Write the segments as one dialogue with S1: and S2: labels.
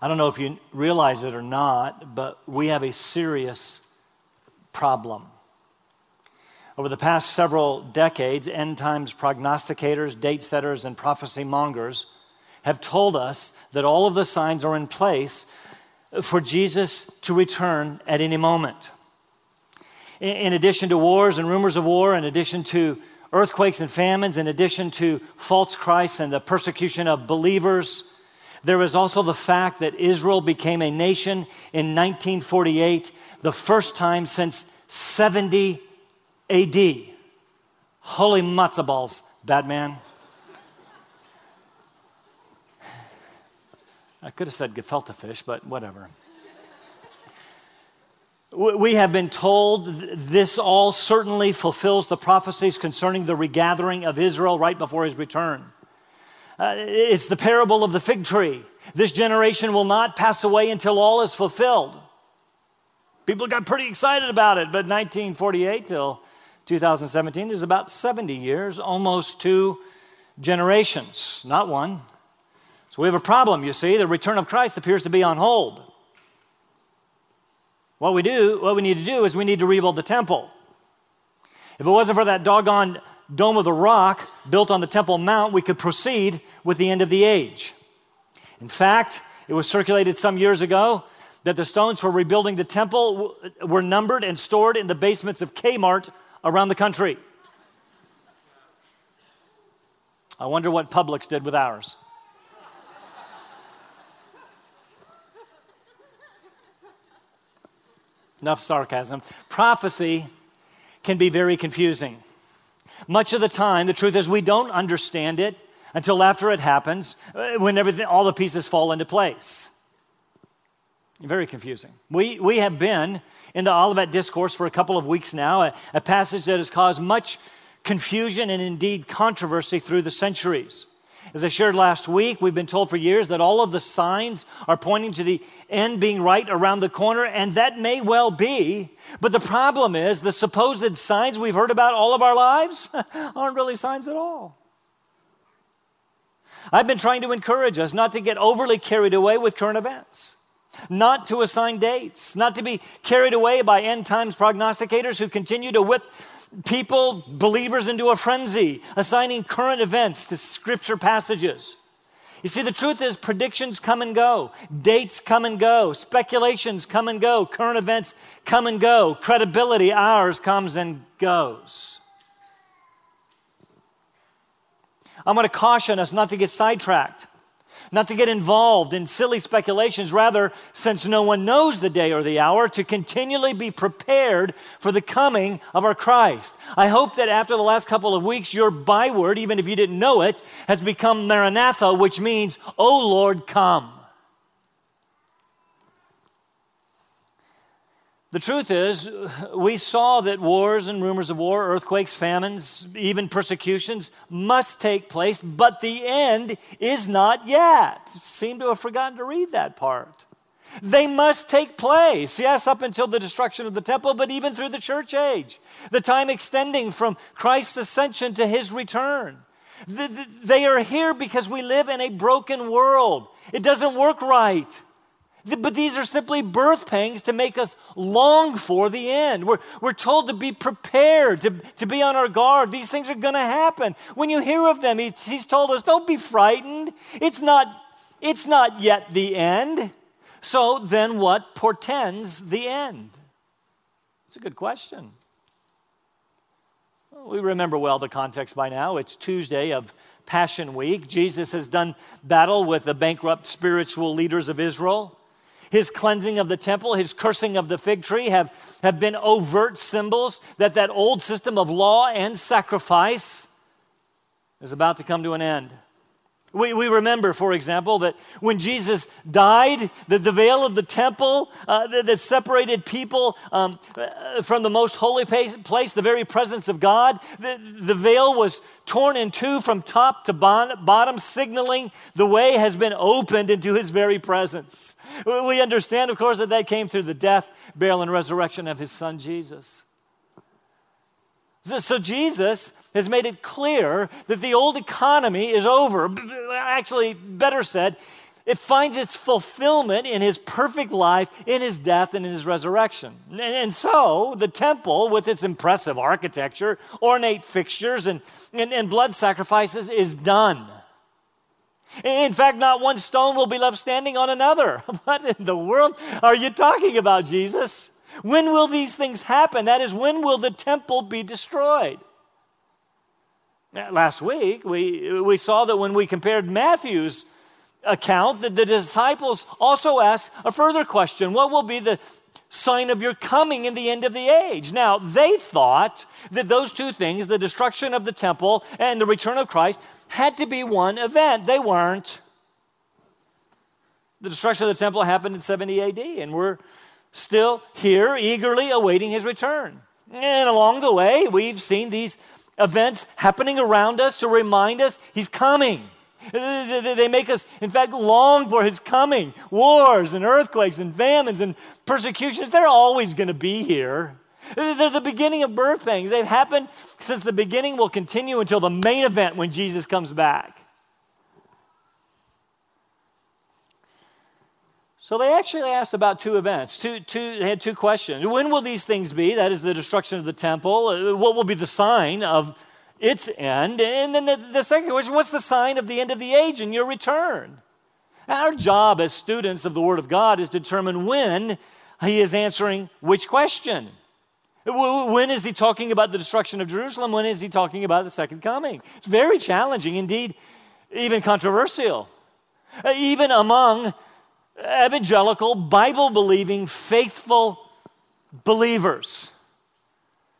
S1: I don't know if you realize it or not, but we have a serious problem. Over the past several decades, end times prognosticators, date setters, and prophecy mongers have told us that all of the signs are in place for Jesus to return at any moment. In addition to wars and rumors of war, in addition to earthquakes and famines, in addition to false Christs and the persecution of believers, there is also the fact that Israel became a nation in 1948, the first time since 70 AD. Holy matzo balls, Batman. I could have said gefilte fish, but whatever. We have been told this all certainly fulfills the prophecies concerning the regathering of Israel right before his return. Uh, it's the parable of the fig tree. This generation will not pass away until all is fulfilled. People got pretty excited about it, but 1948 till 2017 is about 70 years, almost two generations, not one. So we have a problem, you see. The return of Christ appears to be on hold. What we do, what we need to do is we need to rebuild the temple. If it wasn't for that doggone dome of the rock built on the Temple Mount, we could proceed with the end of the age. In fact, it was circulated some years ago that the stones for rebuilding the temple were numbered and stored in the basements of Kmart around the country. I wonder what Publix did with ours. Enough sarcasm. Prophecy can be very confusing. Much of the time, the truth is we don't understand it until after it happens, uh, when everything, all the pieces fall into place. Very confusing. We, we have been in the Olivet Discourse for a couple of weeks now, a, a passage that has caused much confusion and indeed controversy through the centuries. As I shared last week, we've been told for years that all of the signs are pointing to the end being right around the corner, and that may well be. But the problem is the supposed signs we've heard about all of our lives aren't really signs at all. I've been trying to encourage us not to get overly carried away with current events, not to assign dates, not to be carried away by end times prognosticators who continue to whip people, believers, into a frenzy, assigning current events to scripture passages. You see, the truth is, predictions come and go, dates come and go, speculations come and go, current events come and go, credibility, ours, comes and goes. I'm going to caution us not to get sidetracked not to get involved in silly speculations. Rather, since no one knows the day or the hour, to continually be prepared for the coming of our Christ. I hope that after the last couple of weeks, your byword, even if you didn't know it, has become Maranatha, which means, O Lord, come. The truth is, we saw that wars and rumors of war, earthquakes, famines, even persecutions must take place, but the end is not yet. Seem to have forgotten to read that part. They must take place, yes, up until the destruction of the temple, but even through the church age, the time extending from Christ's ascension to his return. They are here because we live in a broken world. It doesn't work right. But these are simply birth pangs to make us long for the end. We're, we're told to be prepared, to, to be on our guard. These things are going to happen. When you hear of them, he's, he's told us, don't be frightened. It's not, it's not yet the end. So then, what portends the end? It's a good question. We remember well the context by now. It's Tuesday of Passion Week. Jesus has done battle with the bankrupt spiritual leaders of Israel. His cleansing of the temple, his cursing of the fig tree have, have been overt symbols that that old system of law and sacrifice is about to come to an end. We, we remember, for example, that when Jesus died, that the veil of the temple uh, that, that, separated people um, uh, from the most holy place, the very presence of God, the, the veil was torn in two from top to bottom, signaling the way has been opened into his very presence. We understand, of course, that that came through the death, burial, and resurrection of his son Jesus. So, Jesus has made it clear that the old economy is over. Actually, better said, it finds its fulfillment in his perfect life, in his death, and in his resurrection. And, so the temple, with its impressive architecture, ornate fixtures, and, and, and blood sacrifices, is done. In fact, not one stone will be left standing on another. What in the world are you talking about, Jesus? When will these things happen? That is, when will the temple be destroyed? Last week, we, we saw that when we compared Matthew's account, that the disciples also asked a further question What will be the sign of your coming in the end of the age? Now, they thought that those two things, the destruction of the temple and the return of Christ, had to be one event. They weren't. The destruction of the temple happened in 70 AD, and we're still here eagerly awaiting his return. And along the way, we've seen these events happening around us to remind us he's coming. They make us, in fact, long for his coming. Wars and earthquakes and famines and persecutions, they're always going to be here. They're the beginning of birth pangs. They've happened since the beginning, will continue until the main event when Jesus comes back. So they actually asked about two events. Two, two, they had two questions. When will these things be? That is the destruction of the temple. What will be the sign of its end. And then the, the second question what's the sign of the end of the age and your return? Our job as students of the Word of God is to determine when He is answering which question. When is He talking about the destruction of Jerusalem? When is He talking about the second coming? It's very challenging, indeed, even controversial. Uh, even among evangelical, Bible believing, faithful believers.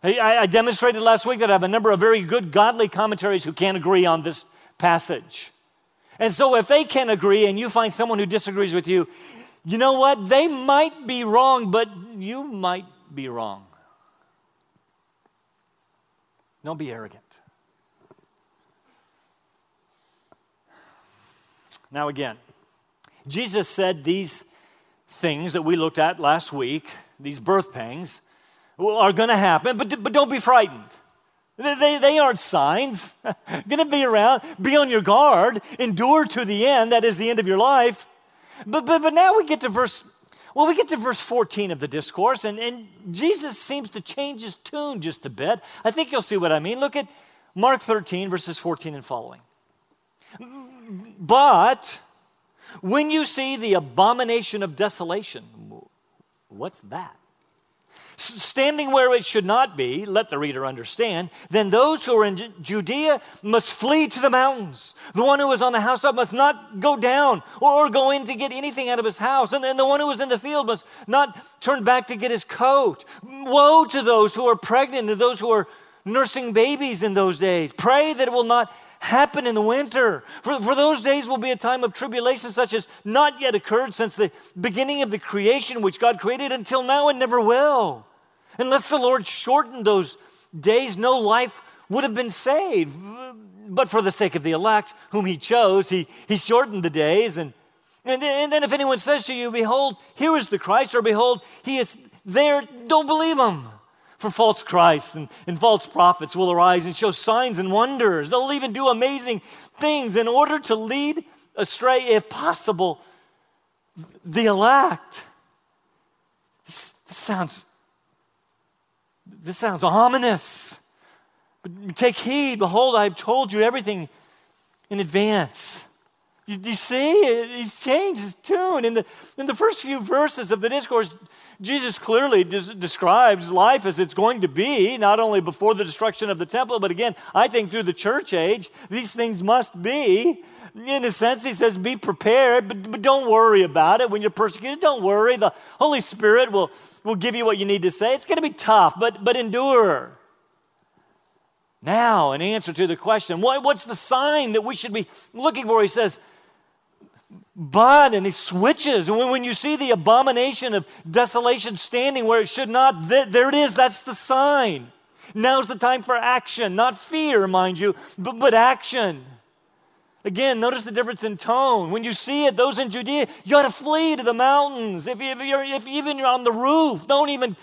S1: I, I demonstrated last week that I have a number of very good godly commentaries who can't agree on this passage. And so, if they can't agree and you find someone who disagrees with you, you know what? They might be wrong, but you might be wrong. Don't be arrogant. Now, again, Jesus said these things that we looked at last week, these birth pangs, are going to happen, but, but don't be frightened. They, they, aren't signs. going to be around. Be on your guard. Endure to the end. That is the end of your life. But, but, but now we get to verse, well, we get to verse 14 of the discourse, and, and Jesus seems to change his tune just a bit. I think you'll see what I mean. Look at Mark 13, verses 14 and following. But when you see the abomination of desolation, what's that? Standing where it should not be, let the reader understand, then those who are in Judea must flee to the mountains. The one who is on the housetop must not go down or go in to get anything out of his house. And, and the one who is in the field must not turn back to get his coat. Woe to those who are pregnant and those who are nursing babies in those days. Pray that it will not happen in the winter. For, for those days will be a time of tribulation such as not yet occurred since the beginning of the creation which God created until now and never will. Unless the Lord shortened those days, no life would have been saved. But for the sake of the elect, whom he chose, he, he shortened the days. And, and, then, and then if anyone says to you, Behold, here is the Christ, or Behold, he is there, don't believe him. For false Christs and, and false prophets will arise and show signs and wonders. They'll even do amazing things in order to lead astray, if possible, the elect. This, sounds this sounds ominous. But take heed. Behold, I have told you everything in advance. You, you see, he's changed his tune. In the, in the first few verses of the discourse, Jesus clearly des- describes life as it's going to be, not only before the destruction of the temple, but again, I think through the church age, these things must be. In a sense, he says, be prepared, but, but don't worry about it. When you're persecuted, don't worry. The Holy Spirit will, will give you what you need to say. It's going to be tough, but, but endure. Now, in answer to the question, what, what's the sign that we should be looking for? He says, but, and he switches. And when, when you see the abomination of desolation standing where it should not, there, there it is. That's the sign. Now's the time for action, not fear, mind you, but, but action. Again, notice the difference in tone. When you see it, those in Judea, you got to flee to the mountains. If, you, if, you're, if even you're on the roof, don't even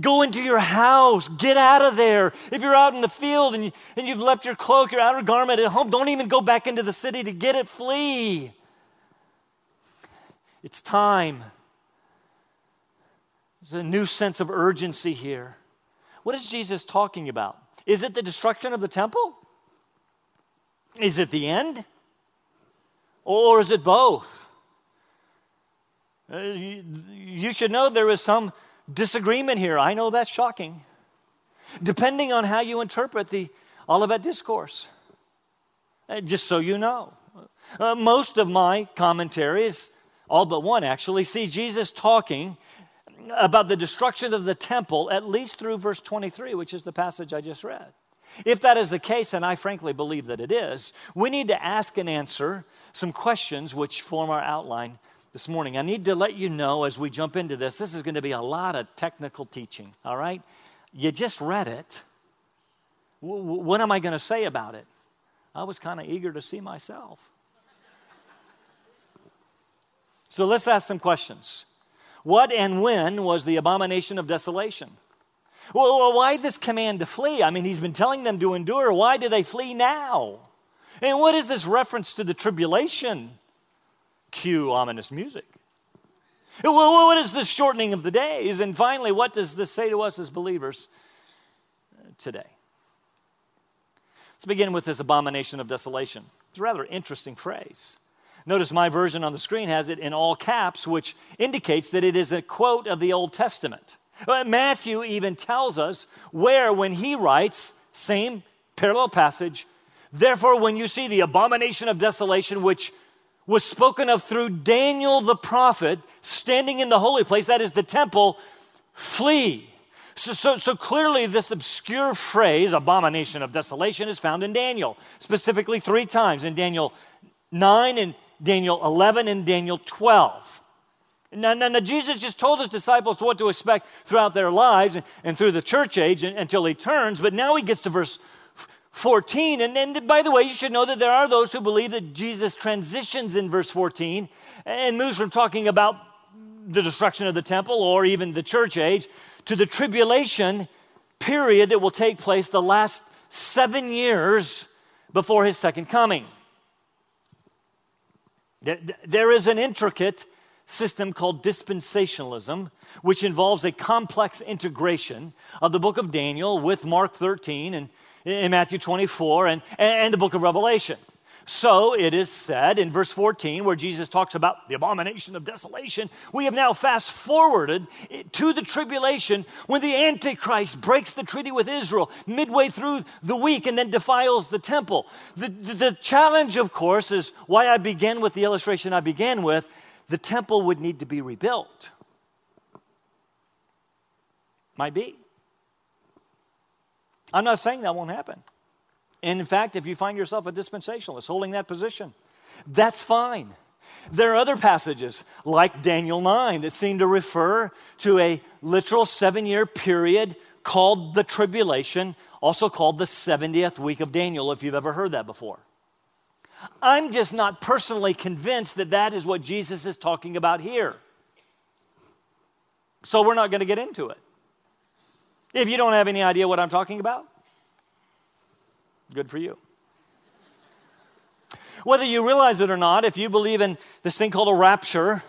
S1: go into your house. Get out of there. If you're out in the field and, you, and you've left your cloak, your outer garment at home, don't even go back into the city to get it. Flee. It's time. There's a new sense of urgency here. What is Jesus talking about? Is it the destruction of the temple? Is it the end? Or is it both? Uh, you, should know there is some disagreement here. I know that's shocking. Depending on how you interpret the Olivet Discourse. Uh, just so you know. Uh, most of my commentaries, all but one actually, see Jesus talking about the destruction of the temple at least through verse 23, which is the passage I just read. If that is the case, and I frankly believe that it is, we need to ask and answer some questions which form our outline this morning. I need to let you know as we jump into this, this is going to be a lot of technical teaching, all right? You just read it. What am I going to say about it? I was kind of eager to see myself. So let's ask some questions. What and when was the abomination of desolation? Well, why this command to flee? I mean, he's been telling them to endure. Why do they flee now? And what is this reference to the tribulation? Cue ominous music. Well, What is this shortening of the days? And finally, what does this say to us as believers today? Let's begin with this abomination of desolation. It's a rather interesting phrase. Notice my version on the screen has it in all caps, which indicates that it is a quote of the Old Testament. Uh, Matthew even tells us where, when he writes, same parallel passage, therefore, when you see the abomination of desolation, which was spoken of through Daniel the prophet, standing in the holy place, that is the temple, flee. So, so, so, clearly, this obscure phrase, abomination of desolation, is found in Daniel, specifically three times in Daniel 9 and Daniel 11 and Daniel 12. Now, now, now, Jesus just told his disciples what to expect throughout their lives and, and through the church age and, until he turns, but now he gets to verse 14. And then, by the way, you should know that there are those who believe that Jesus transitions in verse 14 and moves from talking about the destruction of the temple or even the church age to the tribulation period that will take place the last seven years before his second coming. There is an intricate system called dispensationalism, which involves a complex integration of the book of Daniel with Mark 13 and in Matthew 24 and, and the book of Revelation. So it is said in verse 14, where Jesus talks about the abomination of desolation, we have now fast forwarded to the tribulation when the Antichrist breaks the treaty with Israel midway through the week and then defiles the temple. The, the, the challenge, of course, is why I began with the illustration I began with the temple would need to be rebuilt. Might be. I'm not saying that won't happen. In fact, if you find yourself a dispensationalist holding that position, that's fine. There are other passages like Daniel 9 that seem to refer to a literal seven year period called the tribulation, also called the 70th week of Daniel, if you've ever heard that before. I'm just not personally convinced that that is what Jesus is talking about here. So we're not going to get into it. If you don't have any idea what I'm talking about, good for you. Whether you realize it or not, if you believe in this thing called a rapture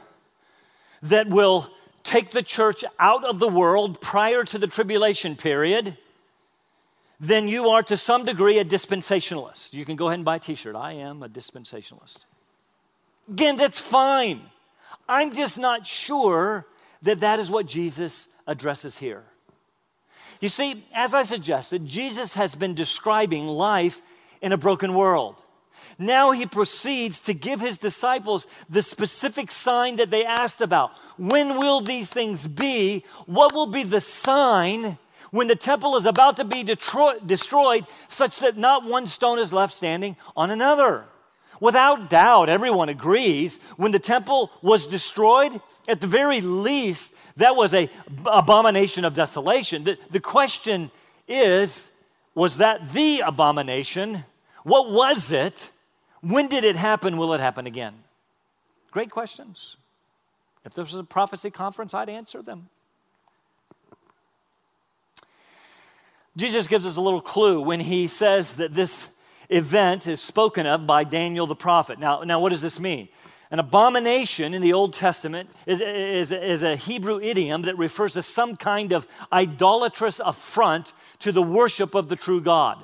S1: that will take the church out of the world prior to the tribulation period, then you are to some degree a dispensationalist. You can go ahead and buy a t shirt. I am a dispensationalist. Again, that's fine. I'm just not sure that that is what Jesus addresses here. You see, as I suggested, Jesus has been describing life in a broken world. Now he proceeds to give his disciples the specific sign that they asked about. When will these things be? What will be the sign when the temple is about to be destroyed, such that not one stone is left standing on another. Without doubt, everyone agrees when the temple was destroyed, at the very least, that was a abomination of desolation. The, the question is, was that the abomination? What was it? When did it happen? Will it happen again? Great questions. If this was a prophecy conference, I'd answer them. Jesus gives us a little clue when he says that this event is spoken of by Daniel the prophet. Now, now what does this mean? An abomination in the Old Testament is, is, is, a Hebrew idiom that refers to some kind of idolatrous affront to the worship of the true God.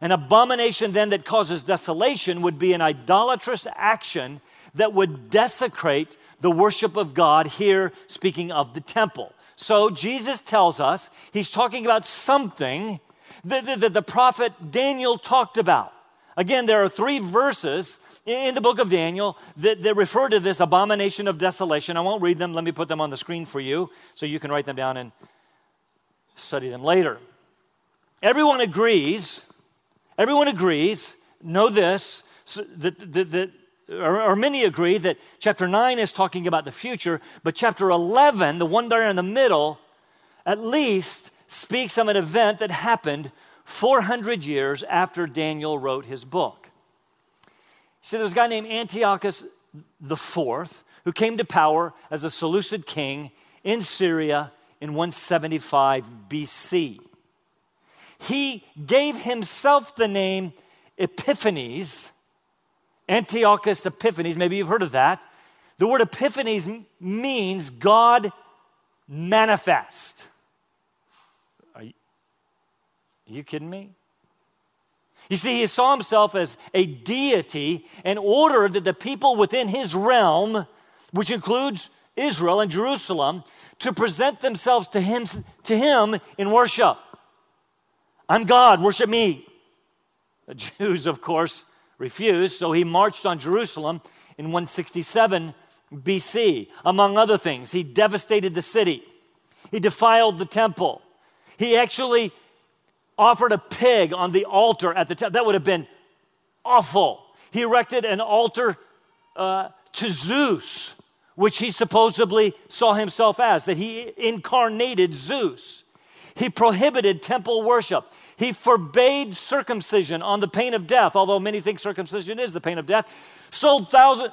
S1: An abomination then that causes desolation would be an idolatrous action that would desecrate the worship of God, here speaking of the temple. So Jesus tells us he's talking about something that, that, that the prophet Daniel talked about. Again, there are three verses in the book of Daniel that, that, refer to this abomination of desolation. I won't read them. Let me put them on the screen for you so you can write them down and study them later. Everyone agrees, everyone agrees, know this, that, that, that or, or, many agree that chapter 9 is talking about the future, but chapter 11, the one there in the middle, at least speaks of an event that happened 400 years after Daniel wrote his book. See, there was a guy named Antiochus IV who came to power as a Seleucid king in Syria in 175 BC. He gave himself the name Epiphanes Antiochus Epiphanes, maybe you've heard of that. The word Epiphanes means God manifest. Are you, are you kidding me? You see, he saw himself as a deity and ordered that the people within his realm, which includes Israel and Jerusalem, to present themselves to him, to him in worship. I'm God, worship me. The Jews, of course, refused, so he marched on Jerusalem in 167 BC. Among other things, he devastated the city, he defiled the temple. He actually offered a pig on the altar at the temple. That would have been awful. He erected an altar uh, to Zeus, which he supposedly saw himself as, that he incarnated Zeus. He prohibited temple worship. He forbade circumcision on the pain of death, although many think circumcision is the pain of death. Sold thousands,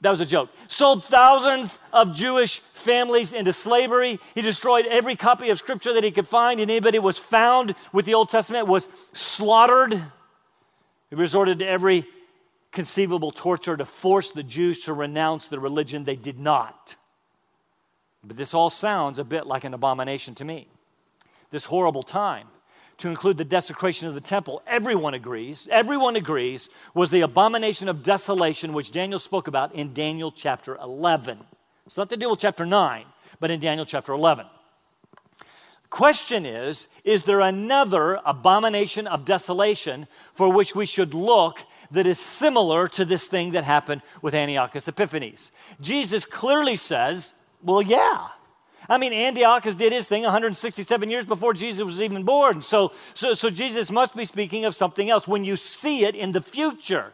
S1: that was a joke, sold thousands of Jewish families into slavery. He destroyed every copy of scripture that he could find. and Anybody was found with the Old Testament was slaughtered. He resorted to every conceivable torture to force the Jews to renounce the religion they did not. But this all sounds a bit like an abomination to me. This horrible time to include the desecration of the temple, everyone agrees, everyone agrees, was the abomination of desolation which Daniel spoke about in Daniel chapter 11. It's not to deal with chapter 9, but in Daniel chapter 11. Question is Is there another abomination of desolation for which we should look that is similar to this thing that happened with Antiochus Epiphanes? Jesus clearly says, Well, yeah. I mean, Antiochus did his thing 167 years before Jesus was even born. So, so, so Jesus must be speaking of something else when you see it in the future.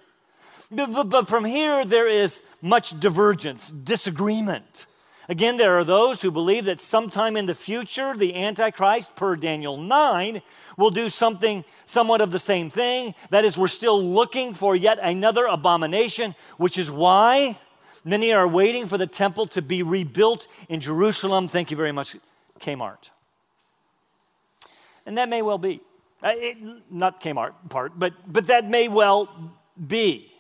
S1: But, but, but from here, there is much divergence, disagreement. Again, there are those who believe that sometime in the future, the Antichrist, per Daniel 9, will do something somewhat of the same thing. That is, we're still looking for yet another abomination, which is why Many are waiting for the temple to be rebuilt in Jerusalem. Thank you very much, Kmart. And that may well be. Uh, it, not Kmart part, but, but that may well be.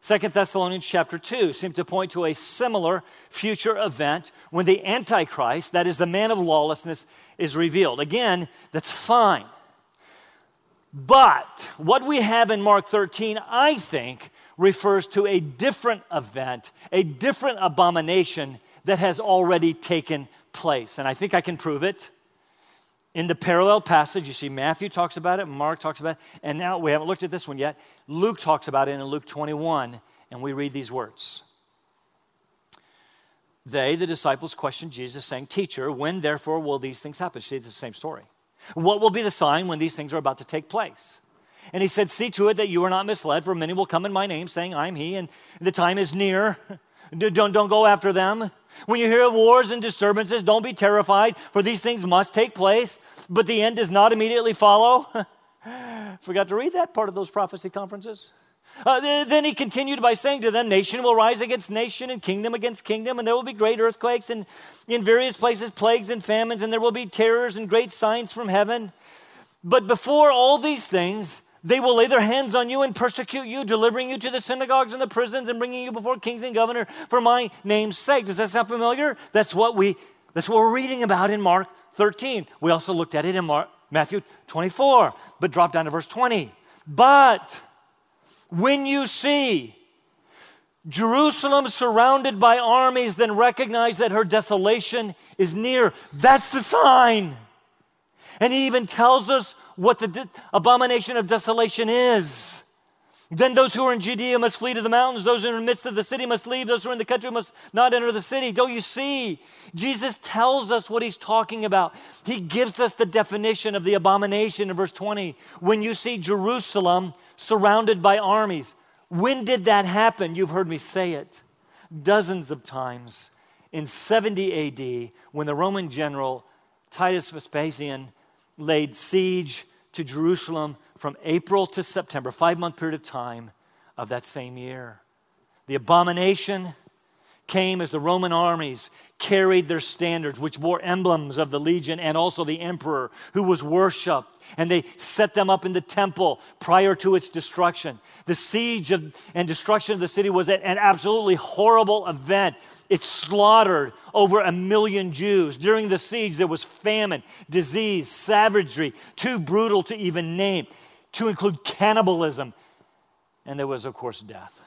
S1: Second Thessalonians chapter 2 seems to point to a similar future event when the Antichrist, that is the man of lawlessness, is revealed. Again, that's fine. But what we have in Mark 13, I think, refers to a different event, a different abomination that has already taken place. And I think I can prove it. In the parallel passage, you see Matthew talks about it, Mark talks about it, and now we haven't looked at this one yet. Luke talks about it in Luke 21, and we read these words. They, the disciples, questioned Jesus, saying, Teacher, when therefore will these things happen? See, it's the same story. What will be the sign when these things are about to take place? And he said, See to it that you are not misled, for many will come in my name, saying, I'm he, and the time is near. Don't, don't go after them. When you hear of wars and disturbances, don't be terrified, for these things must take place, but the end does not immediately follow. Forgot to read that part of those prophecy conferences. Uh, then he continued by saying to them, Nation will rise against nation and kingdom against kingdom, and there will be great earthquakes and in various places plagues and famines, and there will be terrors and great signs from heaven. But before all these things, They will lay their hands on you and persecute you, delivering you to the synagogues and the prisons and bringing you before kings and governor for my name's sake. Does that sound familiar? That's what we that's what we're reading about in Mark 13. We also looked at it in Mark, Matthew 24, but drop down to verse 20. But when you see Jerusalem surrounded by armies, then recognize that her desolation is near. That's the sign. And he even tells us what the abomination of desolation is. Then those who are in Judea must flee to the mountains. Those in the midst of the city must leave. Those who are in the country must not enter the city. Don't you see? Jesus tells us what he's talking about. He gives us the definition of the abomination in verse 20. When you see Jerusalem surrounded by armies, when did that happen? You've heard me say it dozens of times. In 70 AD, when the Roman general Titus Vespasian laid siege to Jerusalem from April to September, five month period of time of that same year. The abomination came as the Roman armies carried their standards, which bore emblems of the legion and also the emperor who was worshiped. And they set them up in the temple prior to its destruction. The siege of, and destruction of the city was an absolutely horrible event. It slaughtered over a million Jews. During the siege, there was famine, disease, savagery, too brutal to even name, to include cannibalism. And there was, of course, death.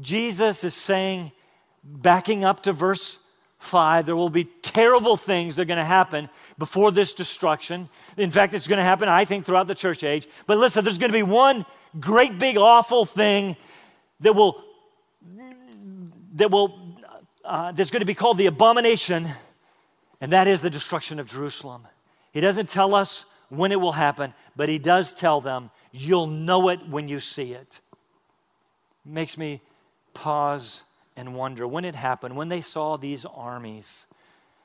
S1: Jesus is saying, backing up to verse 5, there will be terrible things that are going to happen before this destruction. In fact, it's going to happen, I think, throughout the church age. But listen, there's going to be one great big awful thing that will that will uh, that's going to be called the abomination, and that is the destruction of Jerusalem. He doesn't tell us when it will happen, but he does tell them, you'll know it when you see it. Makes me pause and wonder when it happened, when they saw these armies,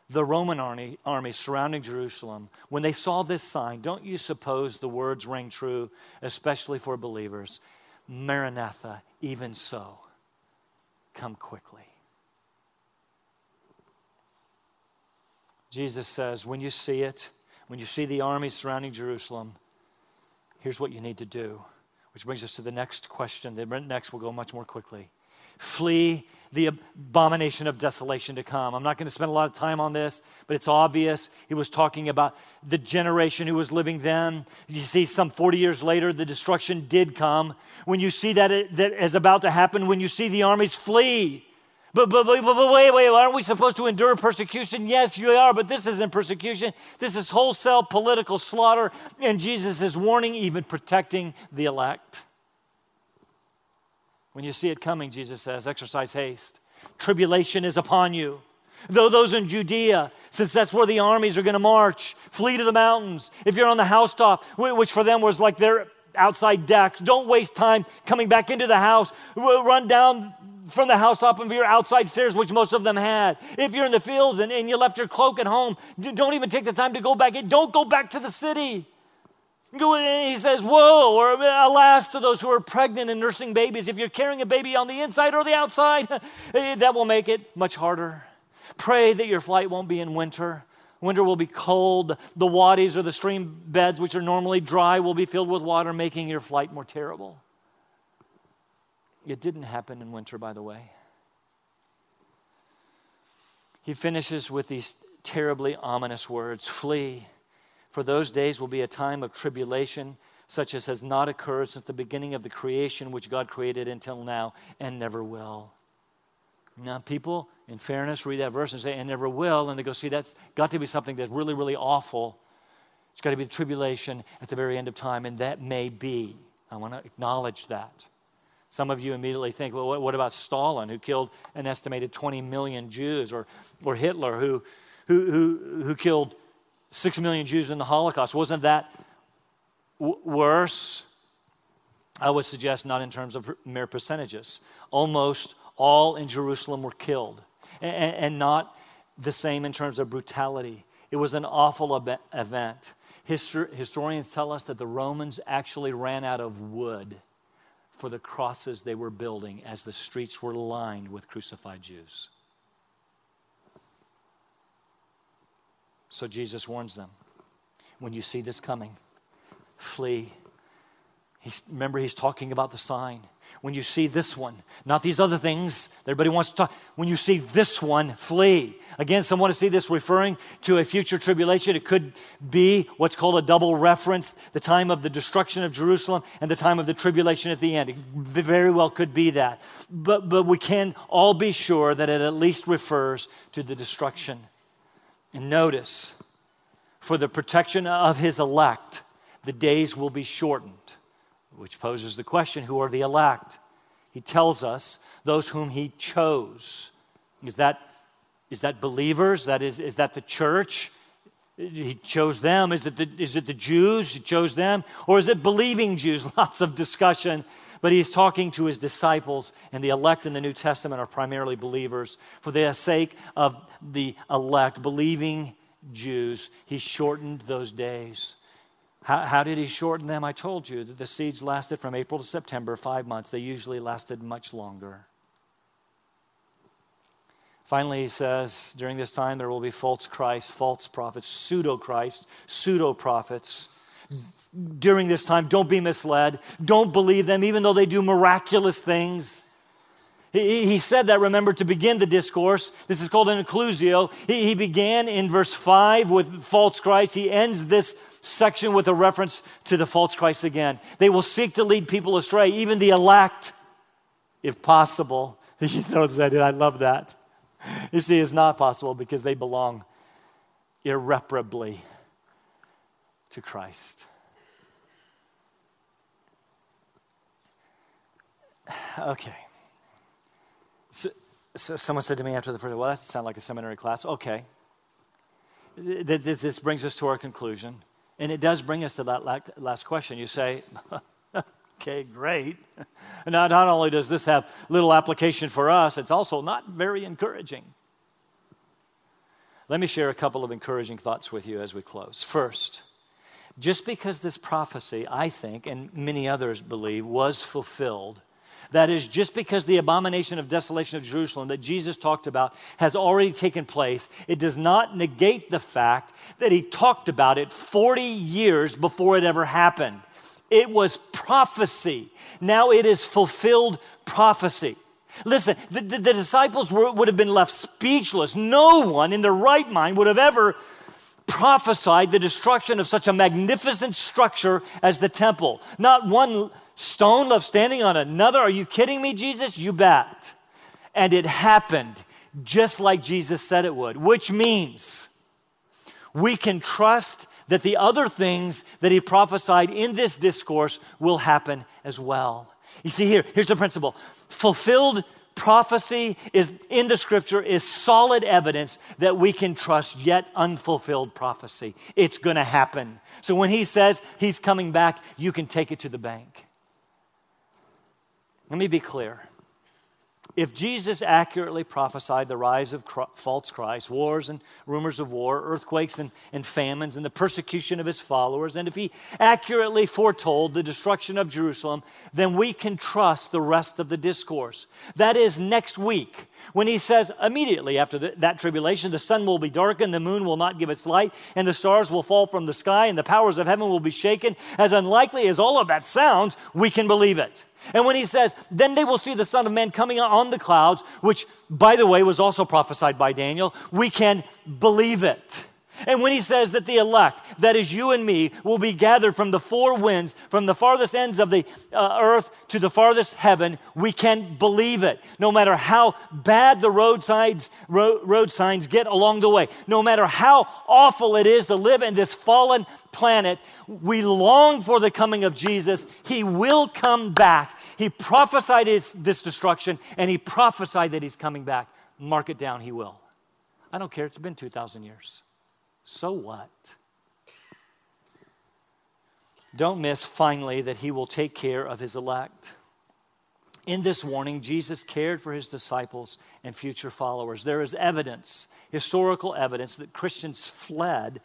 S1: the Roman army, army surrounding Jerusalem, when they saw this sign, don't you suppose the words ring true, especially for believers? Maranatha, even so, come quickly. Jesus says, when you see it, when you see the army surrounding Jerusalem, here's what you need to do. Which brings us to the next question. The next will go much more quickly. Flee the abomination of desolation to come. I'm not going to spend a lot of time on this, but it's obvious. He was talking about the generation who was living then. You see, some 40 years later, the destruction did come. When you see that, it, that is about to happen, when you see the armies flee, but, but, but, but wait, wait, aren't we supposed to endure persecution? Yes, you are, but this isn't persecution. This is wholesale political slaughter, and Jesus is warning, even protecting the elect. When you see it coming, Jesus says, exercise haste. Tribulation is upon you. Though those in Judea, since that's where the armies are going to march, flee to the mountains. If you're on the housetop, which for them was like their outside decks, don't waste time coming back into the house. Run down from the housetop of your outside stairs, which most of them had. If you're in the fields and, and you left your cloak at home, don't even take the time to go back in. Don't go back to the city. He says, Woe, or alas to those who are pregnant and nursing babies. If you're carrying a baby on the inside or the outside, eh, that will make it much harder. Pray that your flight won't be in winter. Winter will be cold. The wadis or the stream beds, which are normally dry, will be filled with water, making your flight more terrible. It didn't happen in winter, by the way. He finishes with these terribly ominous words Flee, for those days will be a time of tribulation, such as has not occurred since the beginning of the creation which God created until now and never will. Now, people, in fairness, read that verse and say, and never will, and they go, see, that's got to be something that's really, really awful. It's got to be the tribulation at the very end of time, and that may be. I want to acknowledge that. Some of you immediately think, well, what about Stalin, who killed an estimated 20 million Jews, or, or Hitler, who, who, who, who killed 6 million Jews in the Holocaust? Wasn't that w- worse? I would suggest not in terms of mere percentages. Almost all in Jerusalem were killed, and, and not the same in terms of brutality. It was an awful ab- event. Histor- historians tell us that the Romans actually ran out of wood for the crosses they were building as the streets were lined with crucified Jews. So Jesus warns them when you see this coming, flee He's, remember, he's talking about the sign. When you see this one, not these other things everybody wants to talk, when you see this one, flee. Again, some want to see this referring to a future tribulation. It could be what's called a double reference the time of the destruction of Jerusalem and the time of the tribulation at the end. It very well could be that. But, but we can all be sure that it at least refers to the destruction. And notice, for the protection of his elect, the days will be shortened which poses the question who are the elect? He tells us those whom he chose. Is that, is that believers? That is, is that the church? He chose them. Is it, the, is it the Jews? He chose them. Or is it believing Jews? Lots of discussion. But he's talking to his disciples, and the elect in the New Testament are primarily believers. For the sake of the elect, believing Jews, he shortened those days. How, how, did he shorten them? I told you that the siege lasted from April to September, five months. They usually lasted much longer. Finally, he says, during this time there will be false Christs, false prophets, pseudo Christ, pseudo prophets. During this time, don't be misled. Don't believe them, even though they do miraculous things. He, he said that, remember, to begin the discourse. This is called an inclusio. He, he began in verse 5 with false Christ. He ends this section with a reference to the false Christ again. They will seek to lead people astray, even the elect, if possible. You know, I love that. You see, it's not possible because they belong irreparably to Christ. Okay. So, so, someone said to me after the first, well, that sounds like a seminary class. Okay. This brings us to our conclusion. And it does bring us to that last question. You say, okay, great. Now, not only does this have little application for us, it's also not very encouraging. Let me share a couple of encouraging thoughts with you as we close. First, just because this prophecy, I think, and many others believe, was fulfilled that is, just because the abomination of desolation of Jerusalem that Jesus talked about has already taken place, it does not negate the fact that he talked about it 40 years before it ever happened. It was prophecy. Now it is fulfilled prophecy. Listen, the, the, the disciples were, would have been left speechless. No one in their right mind would have ever prophesied the destruction of such a magnificent structure as the temple. Not one stone left standing on another. Are you kidding me, Jesus? You bet. And it happened just like Jesus said it would, which means we can trust that the other things that he prophesied in this discourse will happen as well. You see here, here's the principle. Fulfilled prophecy is in the scripture is solid evidence that we can trust yet unfulfilled prophecy. It's going to happen. So when he says he's coming back, you can take it to the bank. Let me be clear. If Jesus accurately prophesied the rise of false Christ, wars and rumors of war, earthquakes and, and famines, and the persecution of his followers, and if he accurately foretold the destruction of Jerusalem, then we can trust the rest of the discourse. That is next week, when he says, immediately after the, that tribulation, the sun will be darkened, the moon will not give its light, and the stars will fall from the sky, and the powers of heaven will be shaken. As unlikely as all of that sounds, we can believe it. And when he says, then they will see the Son of Man coming on the clouds, which, by the way, was also prophesied by Daniel, we can believe it. And when he says that the elect, that is you and me, will be gathered from the four winds, from the farthest ends of the uh, earth to the farthest heaven, we can believe it. No matter how bad the road, road signs get along the way, no matter how awful it is to live in this fallen planet, we long for the coming of Jesus. He will come back. He prophesied his, this destruction, and he prophesied that he's coming back. Mark it down, he will. I don't care, it's been 2,000 years. So what? Don't miss, finally, that he will take care of his elect. In this warning, Jesus cared for his disciples and future followers. There is evidence, historical evidence, that Christians fled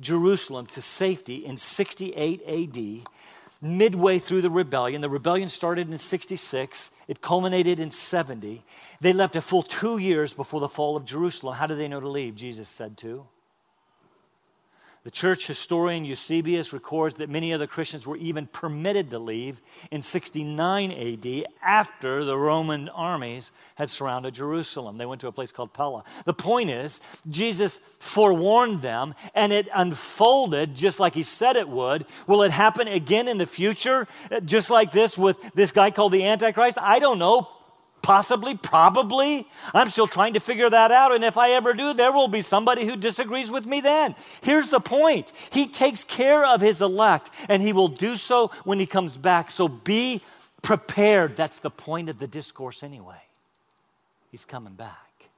S1: Jerusalem to safety in 68 AD midway through the rebellion. The rebellion started in 66, it culminated in 70. They left a full two years before the fall of Jerusalem. How did they know to leave? Jesus said to. The church historian Eusebius records that many other Christians were even permitted to leave in 69 AD after the Roman armies had surrounded Jerusalem. They went to a place called Pella. The point is, Jesus forewarned them, and it unfolded just like he said it would. Will it happen again in the future, just like this with this guy called the Antichrist? I don't know. Possibly, probably. I'm still trying to figure that out. And if I ever do, there will be somebody who disagrees with me then. Here's the point He takes care of His elect, and He will do so when He comes back. So be prepared. That's the point of the discourse anyway. He's coming back.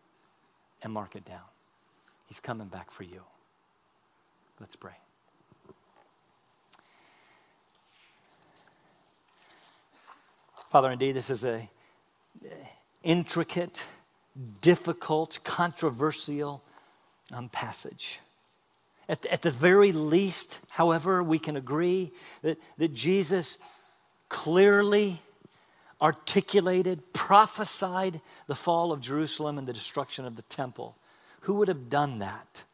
S1: And mark it down. He's coming back for you. Let's pray. Father, indeed, this is a intricate, difficult, controversial um, passage. At the, at the very least, however, we can agree that, that Jesus clearly articulated, prophesied the fall of Jerusalem and the destruction of the temple. Who would have done that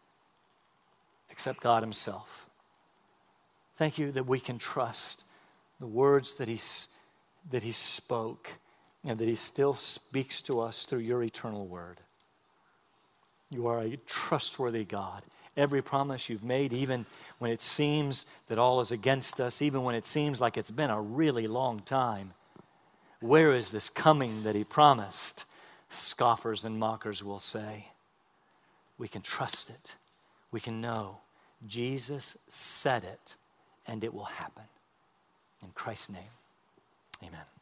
S1: except God Himself? Thank you that we can trust the words that He, that he spoke and that He still speaks to us through your eternal word. You are a trustworthy God. Every promise you've made, even when it seems that all is against us, even when it seems like it's been a really long time, where is this coming that He promised? Scoffers and mockers will say. We can trust it. We can know Jesus said it, and it will happen. In Christ's name, amen.